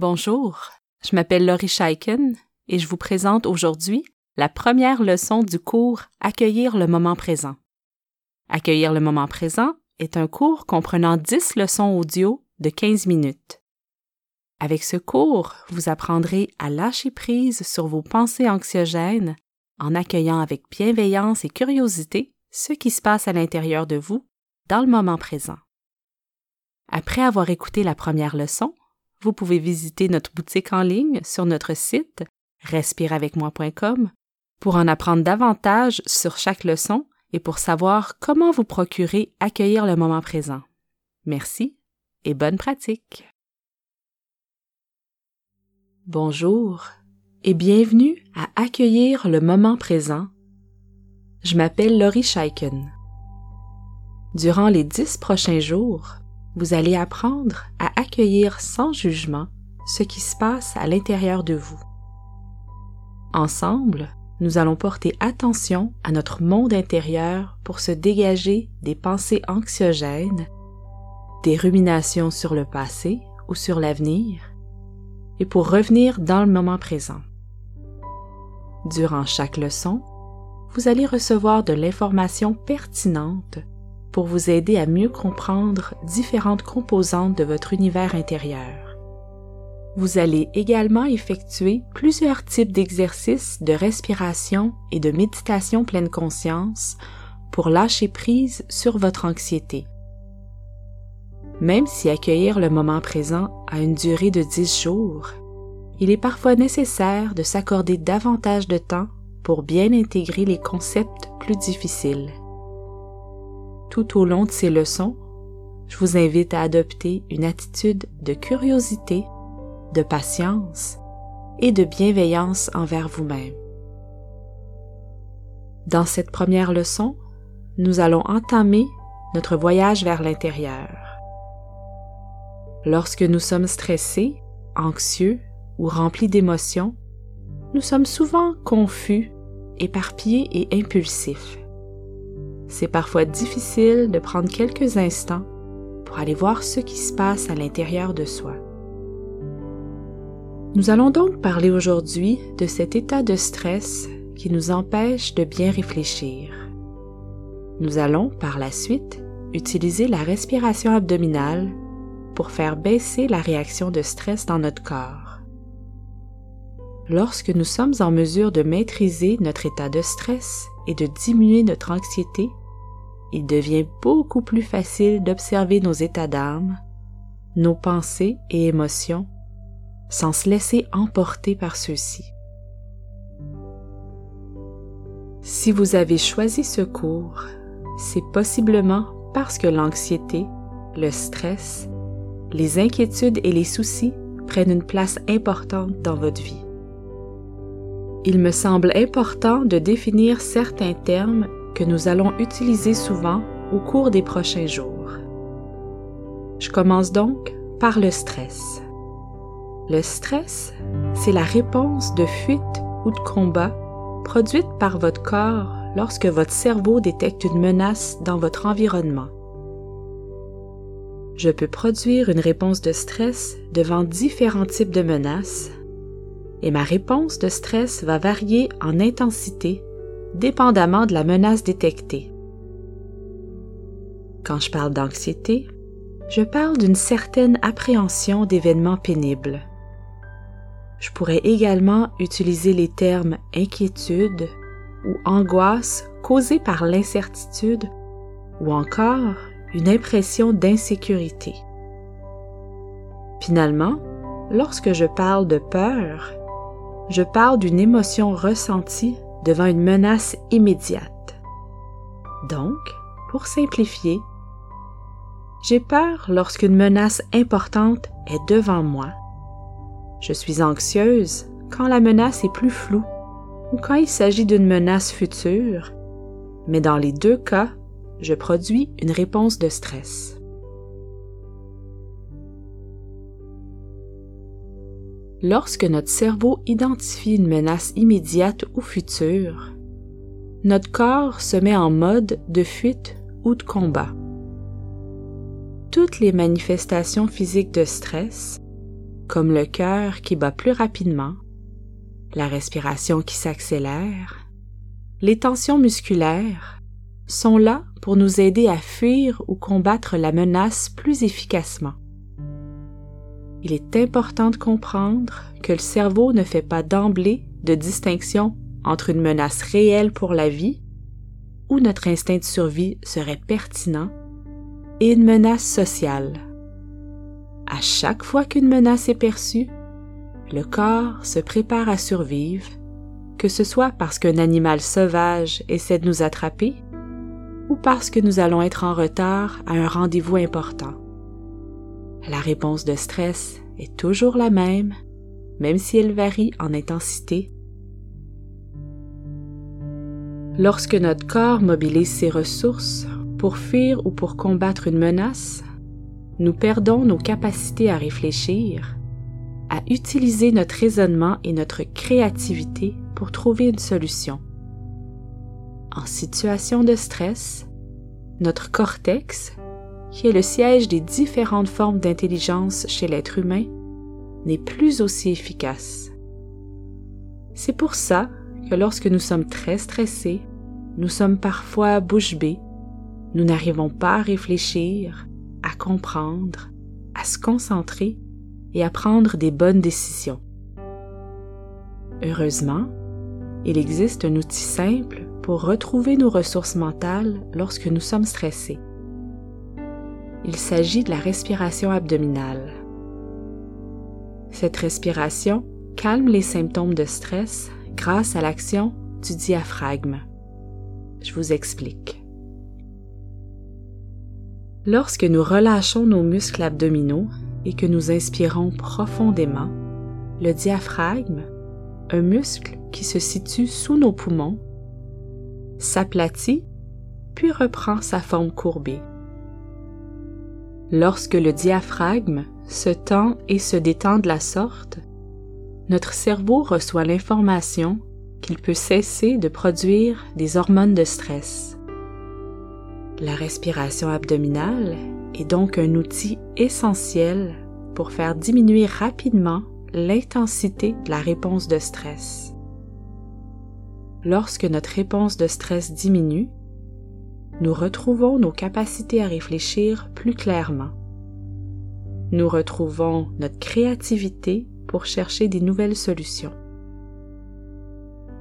Bonjour, je m'appelle Laurie Scheiken et je vous présente aujourd'hui la première leçon du cours Accueillir le moment présent. Accueillir le moment présent est un cours comprenant 10 leçons audio de 15 minutes. Avec ce cours, vous apprendrez à lâcher prise sur vos pensées anxiogènes en accueillant avec bienveillance et curiosité ce qui se passe à l'intérieur de vous dans le moment présent. Après avoir écouté la première leçon, vous pouvez visiter notre boutique en ligne sur notre site respireavecmoi.com pour en apprendre davantage sur chaque leçon et pour savoir comment vous procurer accueillir le moment présent. Merci et bonne pratique. Bonjour et bienvenue à Accueillir le moment présent. Je m'appelle Laurie Scheiken. Durant les dix prochains jours, vous allez apprendre à accueillir sans jugement ce qui se passe à l'intérieur de vous. Ensemble, nous allons porter attention à notre monde intérieur pour se dégager des pensées anxiogènes, des ruminations sur le passé ou sur l'avenir, et pour revenir dans le moment présent. Durant chaque leçon, vous allez recevoir de l'information pertinente pour vous aider à mieux comprendre différentes composantes de votre univers intérieur. Vous allez également effectuer plusieurs types d'exercices de respiration et de méditation pleine conscience pour lâcher prise sur votre anxiété. Même si accueillir le moment présent a une durée de 10 jours, il est parfois nécessaire de s'accorder davantage de temps pour bien intégrer les concepts plus difficiles. Tout au long de ces leçons, je vous invite à adopter une attitude de curiosité, de patience et de bienveillance envers vous-même. Dans cette première leçon, nous allons entamer notre voyage vers l'intérieur. Lorsque nous sommes stressés, anxieux ou remplis d'émotions, nous sommes souvent confus, éparpillés et impulsifs c'est parfois difficile de prendre quelques instants pour aller voir ce qui se passe à l'intérieur de soi. Nous allons donc parler aujourd'hui de cet état de stress qui nous empêche de bien réfléchir. Nous allons par la suite utiliser la respiration abdominale pour faire baisser la réaction de stress dans notre corps. Lorsque nous sommes en mesure de maîtriser notre état de stress et de diminuer notre anxiété, il devient beaucoup plus facile d'observer nos états d'âme, nos pensées et émotions, sans se laisser emporter par ceux-ci. Si vous avez choisi ce cours, c'est possiblement parce que l'anxiété, le stress, les inquiétudes et les soucis prennent une place importante dans votre vie. Il me semble important de définir certains termes que nous allons utiliser souvent au cours des prochains jours. Je commence donc par le stress. Le stress, c'est la réponse de fuite ou de combat produite par votre corps lorsque votre cerveau détecte une menace dans votre environnement. Je peux produire une réponse de stress devant différents types de menaces et ma réponse de stress va varier en intensité dépendamment de la menace détectée. Quand je parle d'anxiété, je parle d'une certaine appréhension d'événements pénibles. Je pourrais également utiliser les termes inquiétude ou angoisse causée par l'incertitude ou encore une impression d'insécurité. Finalement, lorsque je parle de peur, je parle d'une émotion ressentie devant une menace immédiate. Donc, pour simplifier, j'ai peur lorsqu'une menace importante est devant moi. Je suis anxieuse quand la menace est plus floue ou quand il s'agit d'une menace future, mais dans les deux cas, je produis une réponse de stress. Lorsque notre cerveau identifie une menace immédiate ou future, notre corps se met en mode de fuite ou de combat. Toutes les manifestations physiques de stress, comme le cœur qui bat plus rapidement, la respiration qui s'accélère, les tensions musculaires sont là pour nous aider à fuir ou combattre la menace plus efficacement. Il est important de comprendre que le cerveau ne fait pas d'emblée de distinction entre une menace réelle pour la vie, où notre instinct de survie serait pertinent, et une menace sociale. À chaque fois qu'une menace est perçue, le corps se prépare à survivre, que ce soit parce qu'un animal sauvage essaie de nous attraper ou parce que nous allons être en retard à un rendez-vous important. La réponse de stress est toujours la même, même si elle varie en intensité. Lorsque notre corps mobilise ses ressources pour fuir ou pour combattre une menace, nous perdons nos capacités à réfléchir, à utiliser notre raisonnement et notre créativité pour trouver une solution. En situation de stress, notre cortex, qui est le siège des différentes formes d'intelligence chez l'être humain, n'est plus aussi efficace. C'est pour ça que lorsque nous sommes très stressés, nous sommes parfois bouche bée, nous n'arrivons pas à réfléchir, à comprendre, à se concentrer et à prendre des bonnes décisions. Heureusement, il existe un outil simple pour retrouver nos ressources mentales lorsque nous sommes stressés. Il s'agit de la respiration abdominale. Cette respiration calme les symptômes de stress grâce à l'action du diaphragme. Je vous explique. Lorsque nous relâchons nos muscles abdominaux et que nous inspirons profondément, le diaphragme, un muscle qui se situe sous nos poumons, s'aplatit puis reprend sa forme courbée. Lorsque le diaphragme se tend et se détend de la sorte, notre cerveau reçoit l'information qu'il peut cesser de produire des hormones de stress. La respiration abdominale est donc un outil essentiel pour faire diminuer rapidement l'intensité de la réponse de stress. Lorsque notre réponse de stress diminue, nous retrouvons nos capacités à réfléchir plus clairement. Nous retrouvons notre créativité pour chercher des nouvelles solutions.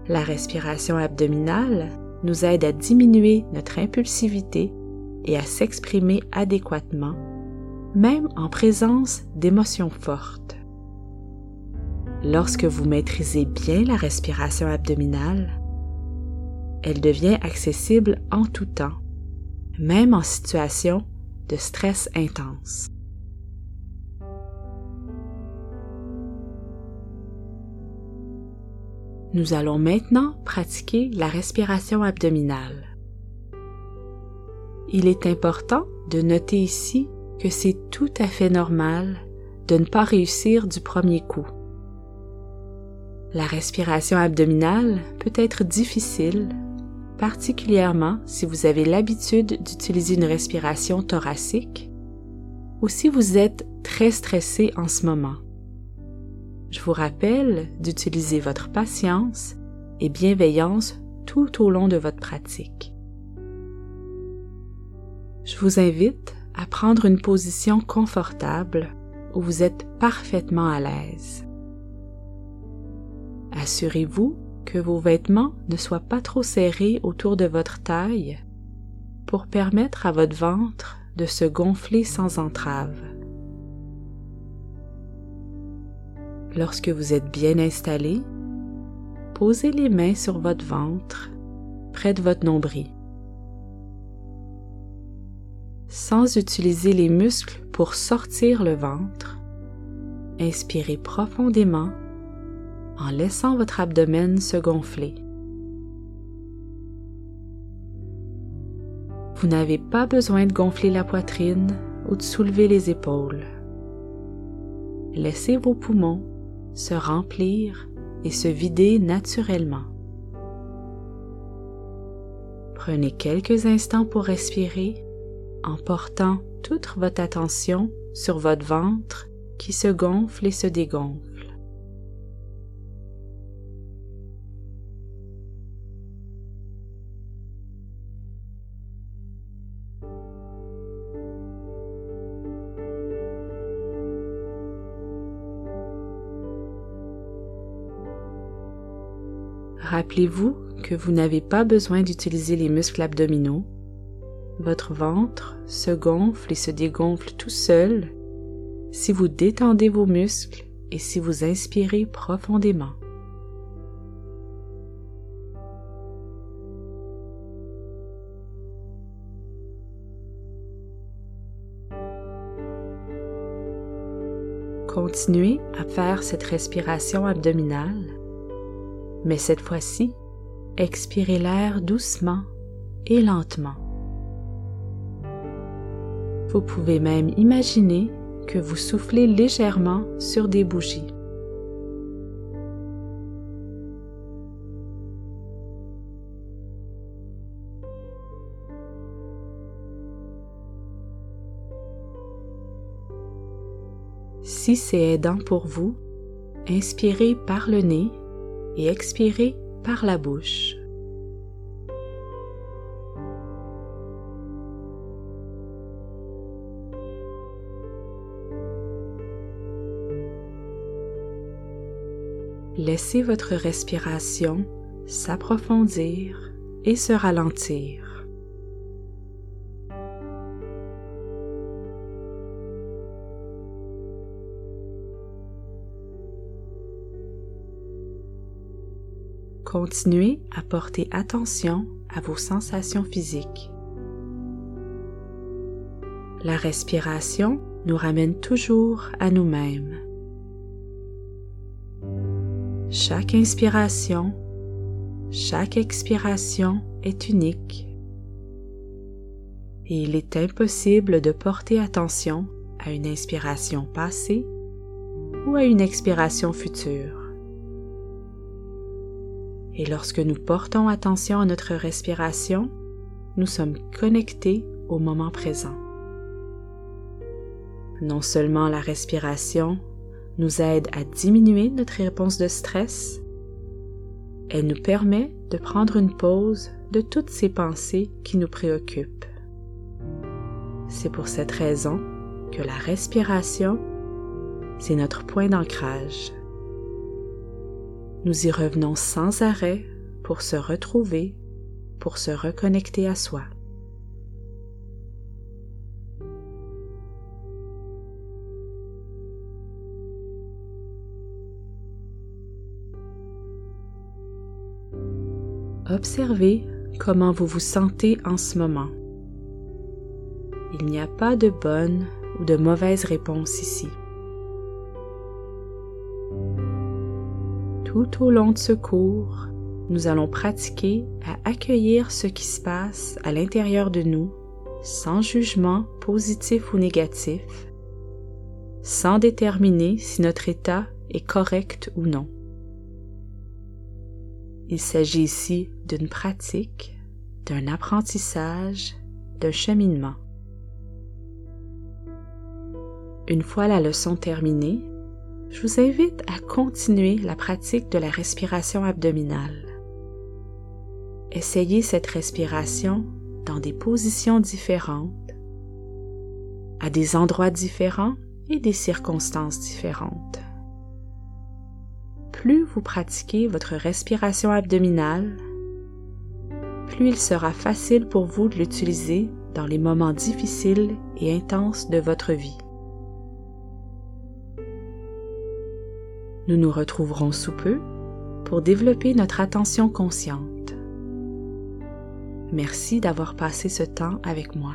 La respiration abdominale nous aide à diminuer notre impulsivité et à s'exprimer adéquatement, même en présence d'émotions fortes. Lorsque vous maîtrisez bien la respiration abdominale, elle devient accessible en tout temps, même en situation de stress intense. Nous allons maintenant pratiquer la respiration abdominale. Il est important de noter ici que c'est tout à fait normal de ne pas réussir du premier coup. La respiration abdominale peut être difficile particulièrement si vous avez l'habitude d'utiliser une respiration thoracique ou si vous êtes très stressé en ce moment. Je vous rappelle d'utiliser votre patience et bienveillance tout au long de votre pratique. Je vous invite à prendre une position confortable où vous êtes parfaitement à l'aise. Assurez-vous que vos vêtements ne soient pas trop serrés autour de votre taille pour permettre à votre ventre de se gonfler sans entrave. Lorsque vous êtes bien installé, posez les mains sur votre ventre, près de votre nombril. Sans utiliser les muscles pour sortir le ventre, inspirez profondément en laissant votre abdomen se gonfler. Vous n'avez pas besoin de gonfler la poitrine ou de soulever les épaules. Laissez vos poumons se remplir et se vider naturellement. Prenez quelques instants pour respirer en portant toute votre attention sur votre ventre qui se gonfle et se dégonfle. Rappelez-vous que vous n'avez pas besoin d'utiliser les muscles abdominaux. Votre ventre se gonfle et se dégonfle tout seul si vous détendez vos muscles et si vous inspirez profondément. Continuez à faire cette respiration abdominale, mais cette fois-ci, expirez l'air doucement et lentement. Vous pouvez même imaginer que vous soufflez légèrement sur des bougies. Si c'est aidant pour vous, inspirez par le nez et expirez par la bouche. Laissez votre respiration s'approfondir et se ralentir. Continuez à porter attention à vos sensations physiques. La respiration nous ramène toujours à nous-mêmes. Chaque inspiration, chaque expiration est unique et il est impossible de porter attention à une inspiration passée ou à une expiration future. Et lorsque nous portons attention à notre respiration, nous sommes connectés au moment présent. Non seulement la respiration nous aide à diminuer notre réponse de stress. Elle nous permet de prendre une pause de toutes ces pensées qui nous préoccupent. C'est pour cette raison que la respiration, c'est notre point d'ancrage. Nous y revenons sans arrêt pour se retrouver, pour se reconnecter à soi. Observez comment vous vous sentez en ce moment. Il n'y a pas de bonne ou de mauvaise réponse ici. Tout au long de ce cours, nous allons pratiquer à accueillir ce qui se passe à l'intérieur de nous sans jugement positif ou négatif, sans déterminer si notre état est correct ou non. Il s'agit ici d'une pratique, d'un apprentissage, d'un cheminement. Une fois la leçon terminée, je vous invite à continuer la pratique de la respiration abdominale. Essayez cette respiration dans des positions différentes, à des endroits différents et des circonstances différentes plus vous pratiquez votre respiration abdominale, plus il sera facile pour vous de l'utiliser dans les moments difficiles et intenses de votre vie. Nous nous retrouverons sous peu pour développer notre attention consciente. Merci d'avoir passé ce temps avec moi.